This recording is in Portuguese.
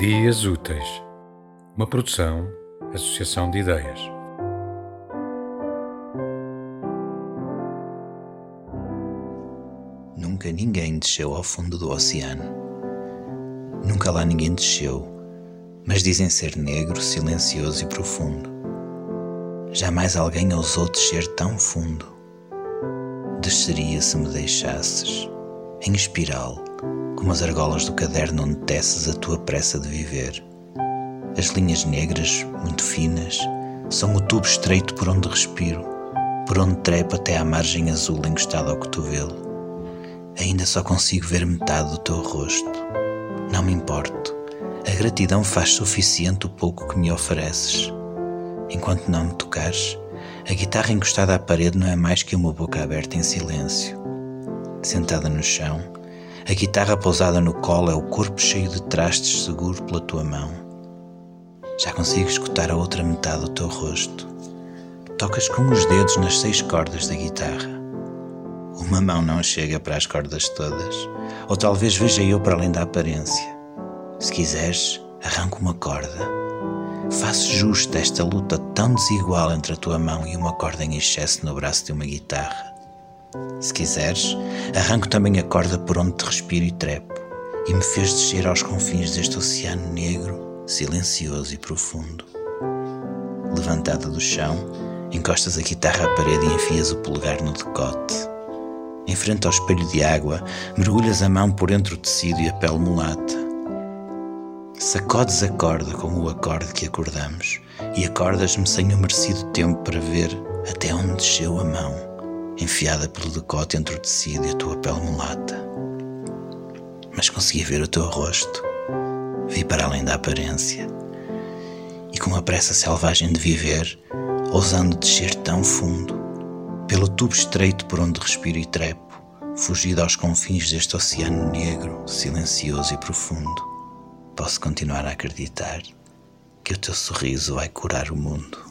Dias Úteis, uma produção, associação de ideias. Nunca ninguém desceu ao fundo do oceano. Nunca lá ninguém desceu, mas dizem ser negro, silencioso e profundo. Jamais alguém ousou descer tão fundo. Desceria se me deixasses, em espiral como as argolas do caderno onde teces a tua pressa de viver. As linhas negras, muito finas, são o tubo estreito por onde respiro, por onde trepo até à margem azul encostada ao cotovelo. Ainda só consigo ver metade do teu rosto. Não me importo. A gratidão faz suficiente o pouco que me ofereces. Enquanto não me tocares, a guitarra encostada à parede não é mais que uma boca aberta em silêncio. Sentada no chão, a guitarra pousada no colo é o corpo cheio de trastes seguro pela tua mão. Já consigo escutar a outra metade do teu rosto. Tocas com os dedos nas seis cordas da guitarra. Uma mão não chega para as cordas todas, ou talvez veja eu para além da aparência. Se quiseres, arranco uma corda. Faço justa esta luta tão desigual entre a tua mão e uma corda em excesso no braço de uma guitarra. Se quiseres, arranco também a corda por onde te respiro e trepo, e me fez descer aos confins deste oceano negro, silencioso e profundo. Levantada do chão, encostas a guitarra à parede e enfias o polegar no decote. Em frente ao espelho de água, mergulhas a mão por entre o tecido e a pele mulata. Sacodes a corda como o acorde que acordamos e acordas-me sem o merecido tempo para ver até onde desceu a mão enfiada pelo decote entre o tecido e a tua pele mulata. Mas consegui ver o teu rosto, vi para além da aparência, e com a pressa selvagem de viver, ousando descer tão fundo, pelo tubo estreito por onde respiro e trepo, fugido aos confins deste oceano negro, silencioso e profundo, posso continuar a acreditar que o teu sorriso vai curar o mundo.